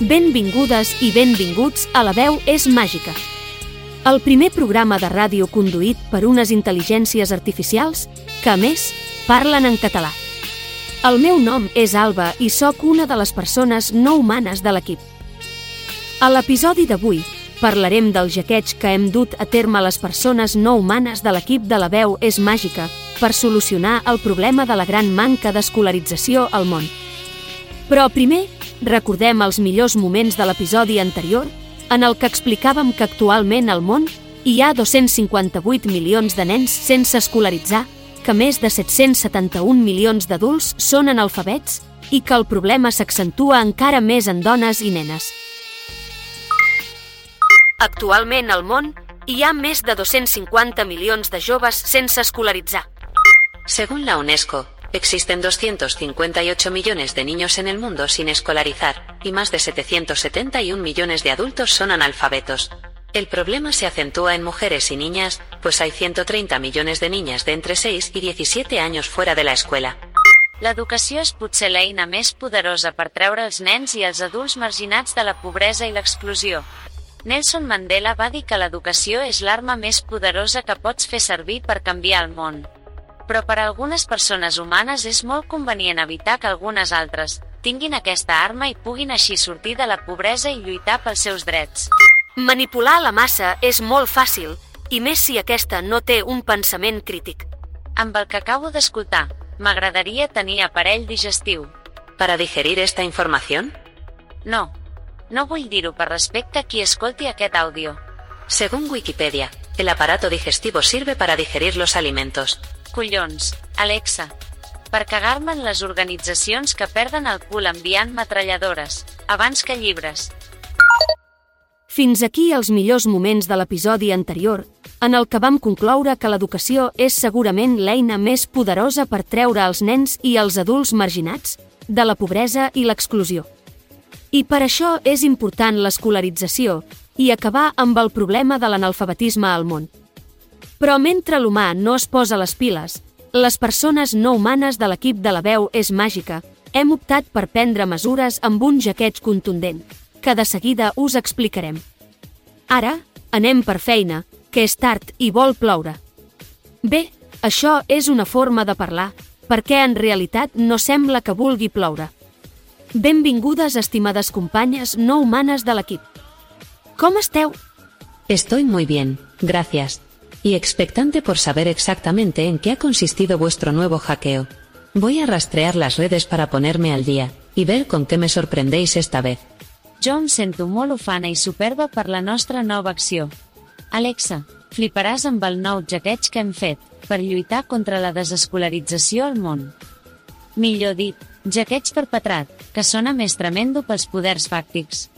Benvingudes i benvinguts a La veu és màgica. El primer programa de ràdio conduït per unes intel·ligències artificials que, a més, parlen en català. El meu nom és Alba i sóc una de les persones no humanes de l'equip. A l'episodi d'avui parlarem del jaqueig que hem dut a terme les persones no humanes de l'equip de La veu és màgica per solucionar el problema de la gran manca d'escolarització al món. Però primer Recordem els millors moments de l'episodi anterior, en el que explicàvem que actualment al món hi ha 258 milions de nens sense escolaritzar, que més de 771 milions d'adults són analfabets i que el problema s'accentua encara més en dones i nenes. Actualment al món hi ha més de 250 milions de joves sense escolaritzar. Según la UNESCO, Existen 258 millones de niños en el mundo sin escolarizar, y más de 771 millones de adultos son analfabetos. El problema se acentúa en mujeres y niñas, pues hay 130 millones de niñas de entre 6 i 17 anys fora de la escuela. L'educació és potser l'eina més poderosa per treure els nens i els adults marginats de la pobresa i l'exclusió. Nelson Mandela va dir que l'educació és l'arma més poderosa que pots fer servir per canviar el món però per a algunes persones humanes és molt convenient evitar que algunes altres tinguin aquesta arma i puguin així sortir de la pobresa i lluitar pels seus drets. Manipular la massa és molt fàcil, i més si aquesta no té un pensament crític. Amb el que acabo d'escoltar, m'agradaria tenir aparell digestiu. ¿Para digerir esta información? No. No vull dir-ho per respecte a qui escolti aquest àudio. Según Wikipedia, el aparato digestivo sirve para digerir los alimentos, Collons, Alexa. Per cagar-me en les organitzacions que perden el cul enviant metralladores, abans que llibres. Fins aquí els millors moments de l'episodi anterior, en el que vam concloure que l'educació és segurament l'eina més poderosa per treure els nens i els adults marginats de la pobresa i l'exclusió. I per això és important l'escolarització i acabar amb el problema de l'analfabetisme al món. Però mentre l'humà no es posa les piles, les persones no humanes de l'equip de la veu és màgica, hem optat per prendre mesures amb un jaqueig contundent, que de seguida us explicarem. Ara, anem per feina, que és tard i vol ploure. Bé, això és una forma de parlar, perquè en realitat no sembla que vulgui ploure. Benvingudes, estimades companyes no humanes de l'equip. Com esteu? Estoy muy bien, gracias y expectante por saber exactamente en qué ha consistido vuestro nuevo hackeo. Voy a rastrear las redes para ponerme al día, y ver con qué me sorprendéis esta vez. Jo em sento molt ufana i superba per la nostra nova acció. Alexa, fliparàs amb el nou jaqueig que hem fet, per lluitar contra la desescolarització al món. Millor dit, jaqueig perpetrat, que sona més tremendo pels poders fàctics.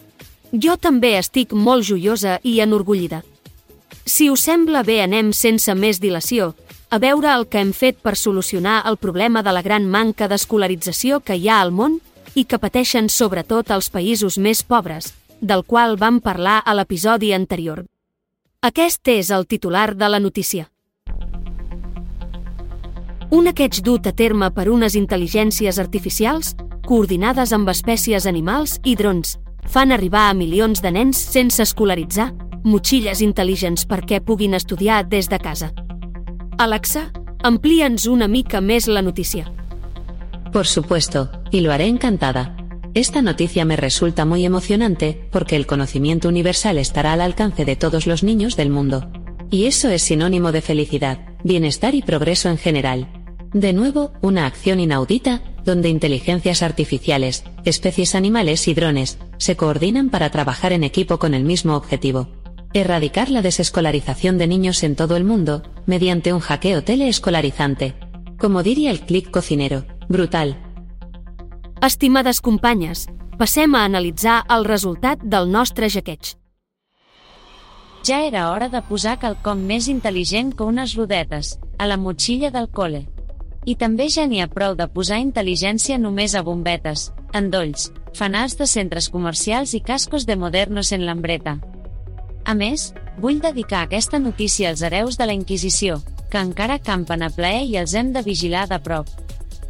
Jo també estic molt joiosa i enorgullida. Si us sembla bé anem sense més dilació, a veure el que hem fet per solucionar el problema de la gran manca d'escolarització que hi ha al món i que pateixen sobretot els països més pobres, del qual vam parlar a l'episodi anterior. Aquest és el titular de la notícia. Un aqueig dut a terme per unes intel·ligències artificials, coordinades amb espècies animals i drons, fan arribar a milions de nens sense escolaritzar motxilles intel·ligents perquè puguin estudiar des de casa. Alexa, amplia'ns una mica més la notícia. Por supuesto, y lo haré encantada. Esta noticia me resulta muy emocionante, porque el conocimiento universal estará al alcance de todos los niños del mundo. Y eso es sinónimo de felicidad, bienestar y progreso en general. De nuevo, una acción inaudita, donde inteligencias artificiales, especies animales y drones, se coordinan para trabajar en equipo con el mismo objetivo, erradicar la desescolarización de niños en todo el mundo, mediante un hackeo teleescolarizante. Como diría el clic cocinero, brutal. Estimades companyes, passem a analitzar el resultat del nostre jaqueig. Ja era hora de posar quelcom més intel·ligent que unes rodetes, a la motxilla del cole. I també ja n'hi ha prou de posar intel·ligència només a bombetes, endolls, fanals de centres comercials i cascos de modernos en lambreta. A més, vull dedicar aquesta notícia als hereus de la Inquisició, que encara campen a plaer i els hem de vigilar de prop.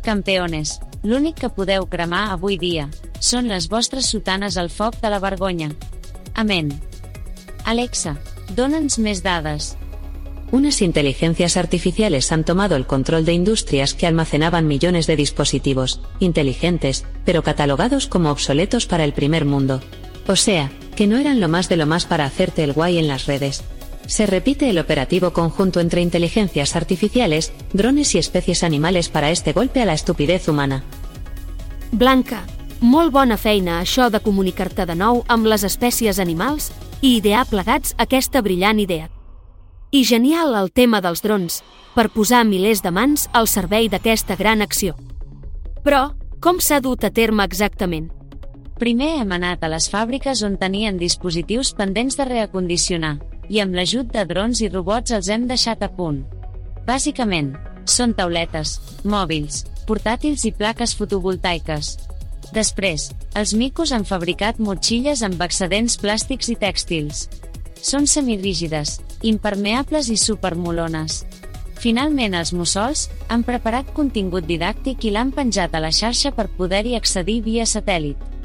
Campeones, L'únic que podeu cremar avui dia són les vostres sotanes al foc de la vergonya. Amén. Alexa, dóna'ns més dades. Unas inteligencias artificiales han tomado el control de industrias que almacenaban millones de dispositivos, inteligentes, pero catalogados como obsoletos para el primer mundo. O sea, que no eran lo más de lo más para hacerte el guay en las redes. Se repite el operativo conjunto entre inteligencias artificiales, drones y especies animales para este golpe a la estupidez humana. Blanca, molt bona feina això de comunicar-te de nou amb les espècies animals i idear plegats aquesta brillant idea. I genial el tema dels drons, per posar milers de mans al servei d'aquesta gran acció. Però, com s'ha dut a terme exactament? Primer hem anat a les fàbriques on tenien dispositius pendents de reacondicionar, i amb l'ajut de drons i robots els hem deixat a punt. Bàsicament, són tauletes, mòbils, portàtils i plaques fotovoltaiques. Després, els micos han fabricat motxilles amb excedents plàstics i tèxtils. Són semirígides, impermeables i supermolones. Finalment els mussols han preparat contingut didàctic i l'han penjat a la xarxa per poder-hi accedir via satèl·lit.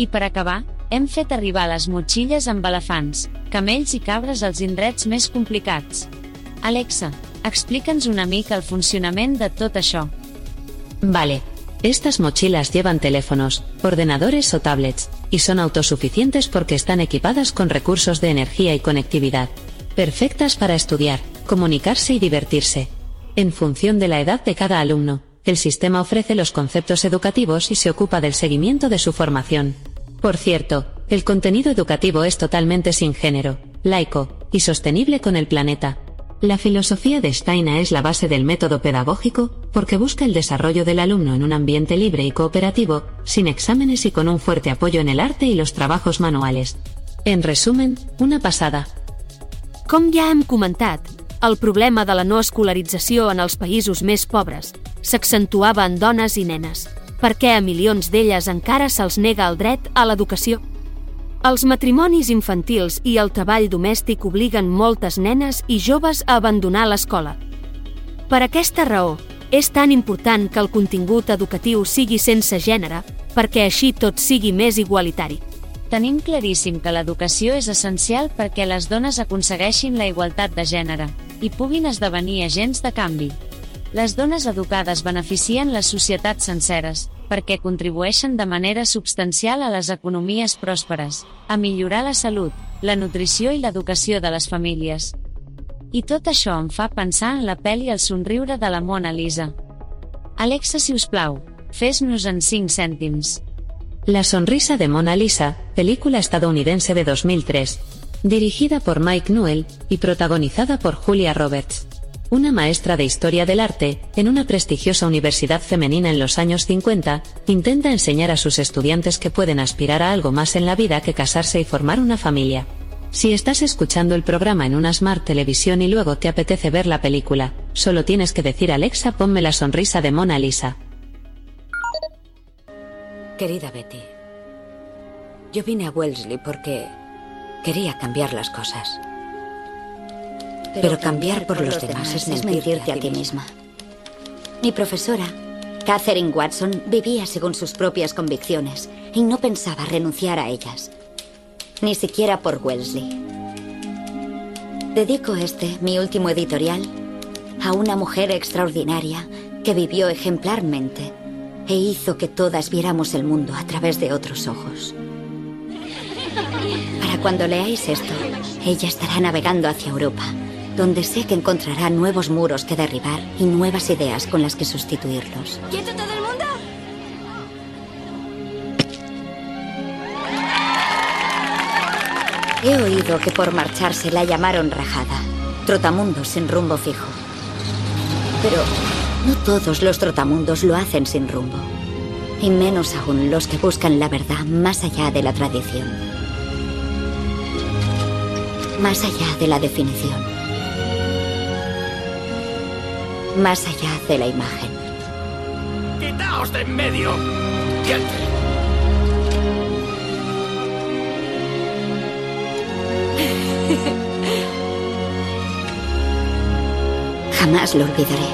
I per acabar, hem fet arribar les motxilles amb elefants, camells i cabres als indrets més complicats. Alexa, explica'ns una mica el funcionament de tot això. Vale. Estas mochilas llevan teléfonos, ordenadores o tablets, y son autosuficientes porque están equipadas con recursos de energía y conectividad. Perfectas para estudiar, comunicarse y divertirse. En función de la edad de cada alumno, el sistema ofrece los conceptos educativos y se ocupa del seguimiento de su formación. Por cierto, el contenido educativo es totalmente sin género, laico, y sostenible con el planeta. La filosofía de Steiner es la base del método pedagógico, porque busca el desarrollo del alumno en un ambiente libre y cooperativo, sin exámenes y con un fuerte apoyo en el arte y los trabajos manuales. En resumen, una pasada. Com ja hem comentat, el problema de la no escolarització en els països més pobres s'accentuava en dones i nenes, perquè a milions d'elles encara se'ls nega el dret a l'educació. Els matrimonis infantils i el treball domèstic obliguen moltes nenes i joves a abandonar l'escola. Per aquesta raó, és tan important que el contingut educatiu sigui sense gènere, perquè així tot sigui més igualitari. Tenim claríssim que l'educació és essencial perquè les dones aconsegueixin la igualtat de gènere i puguin esdevenir agents de canvi. Les dones educades beneficien les societats senceres, perquè contribueixen de manera substancial a les economies pròsperes, a millorar la salut, la nutrició i l'educació de les famílies. I tot això em fa pensar en la pel·li El somriure de la Mona Lisa. Alexa, si us plau, fes-nos en 5 cèntims. La sonrisa de Mona Lisa, película estadounidense de 2003. Dirigida por Mike Newell y protagonizada por Julia Roberts. Una maestra de historia del arte, en una prestigiosa universidad femenina en los años 50, intenta enseñar a sus estudiantes que pueden aspirar a algo más en la vida que casarse y formar una familia. Si estás escuchando el programa en una Smart Televisión y luego te apetece ver la película, solo tienes que decir Alexa ponme la sonrisa de Mona Lisa. Querida Betty, yo vine a Wellesley porque quería cambiar las cosas. Pero cambiar por los demás es mentirte a ti misma. Mi profesora, Catherine Watson, vivía según sus propias convicciones y no pensaba renunciar a ellas. Ni siquiera por Wellesley. Dedico este, mi último editorial, a una mujer extraordinaria que vivió ejemplarmente e hizo que todas viéramos el mundo a través de otros ojos. Para cuando leáis esto, ella estará navegando hacia Europa, donde sé que encontrará nuevos muros que derribar y nuevas ideas con las que sustituirlos. ¿Quieto todo el mundo? He oído que por marcharse la llamaron rajada, trotamundos sin rumbo fijo. Pero no todos los trotamundos lo hacen sin rumbo. Y menos aún los que buscan la verdad más allá de la tradición. Más allá de la definición. Más allá de la imagen. ¡Quitaos de en medio! Jamás lo olvidaré.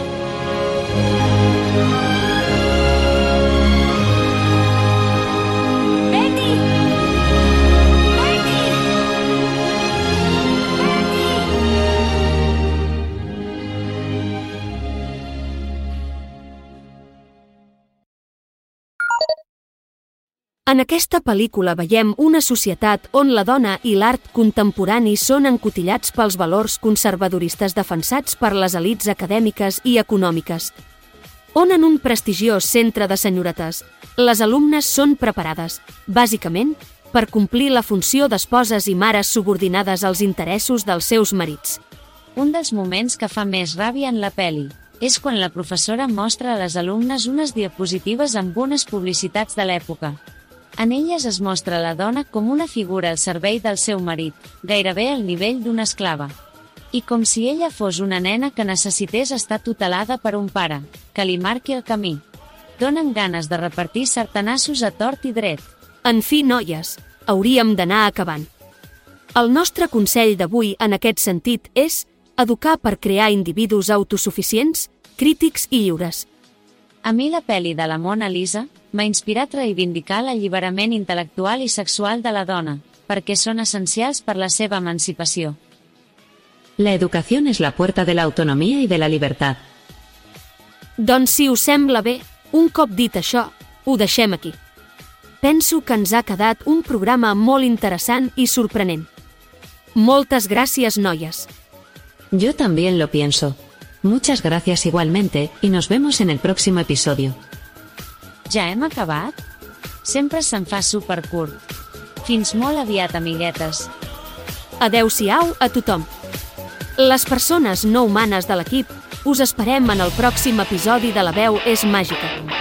En aquesta pel·lícula veiem una societat on la dona i l'art contemporani són encotillats pels valors conservadoristes defensats per les elites acadèmiques i econòmiques. On en un prestigiós centre de senyoretes, les alumnes són preparades, bàsicament, per complir la funció d'esposes i mares subordinades als interessos dels seus marits. Un dels moments que fa més ràbia en la peli és quan la professora mostra a les alumnes unes diapositives amb unes publicitats de l'època. En elles es mostra la dona com una figura al servei del seu marit, gairebé al nivell d'una esclava. I com si ella fos una nena que necessités estar tutelada per un pare, que li marqui el camí. Donen ganes de repartir sartanassos a tort i dret. En fi, noies, hauríem d'anar acabant. El nostre consell d'avui en aquest sentit és educar per crear individus autosuficients, crítics i lliures. A mi la pel·li de la Mona Lisa m'ha inspirat a reivindicar l'alliberament intel·lectual i sexual de la dona, perquè són essencials per la seva emancipació. La educación es la puerta de la autonomía y de la libertad. Doncs si us sembla bé, un cop dit això, ho deixem aquí. Penso que ens ha quedat un programa molt interessant i sorprenent. Moltes gràcies, noies. Yo también lo pienso. Muchas gracias igualmente, y nos vemos en el próximo episodio. Ja hem acabat? Sempre se'n fa supercurt. Fins molt aviat, amiguetes. Adeu-siau a tothom. Les persones no humanes de l'equip us esperem en el pròxim episodi de La veu és màgica.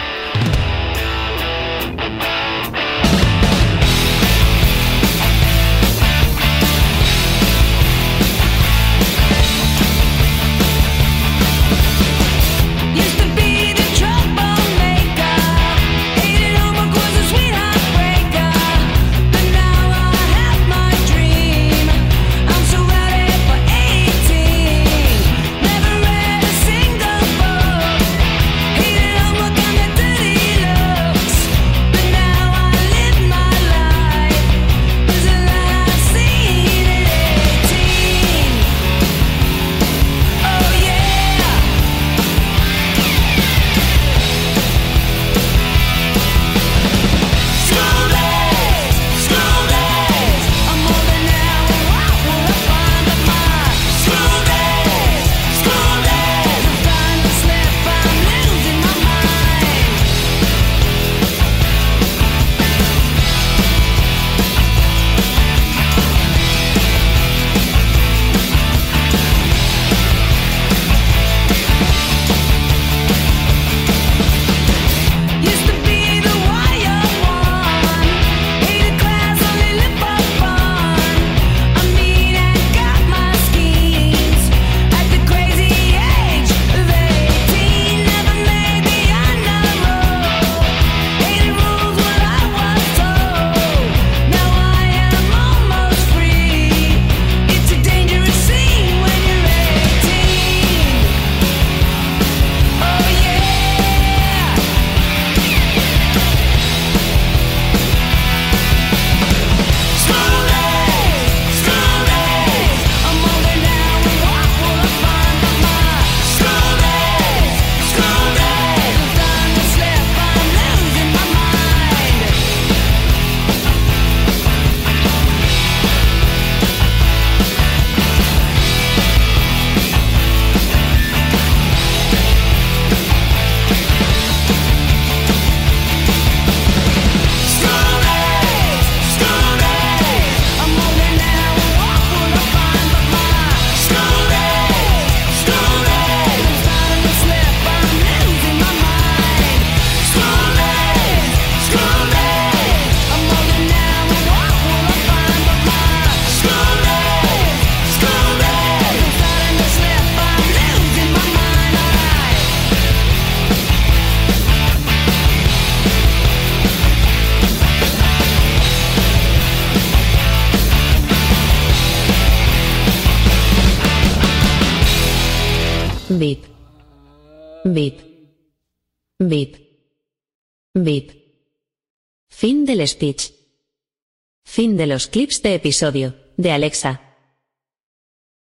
Bip. Fin del speech. Fin de los clips de episodio, de Alexa.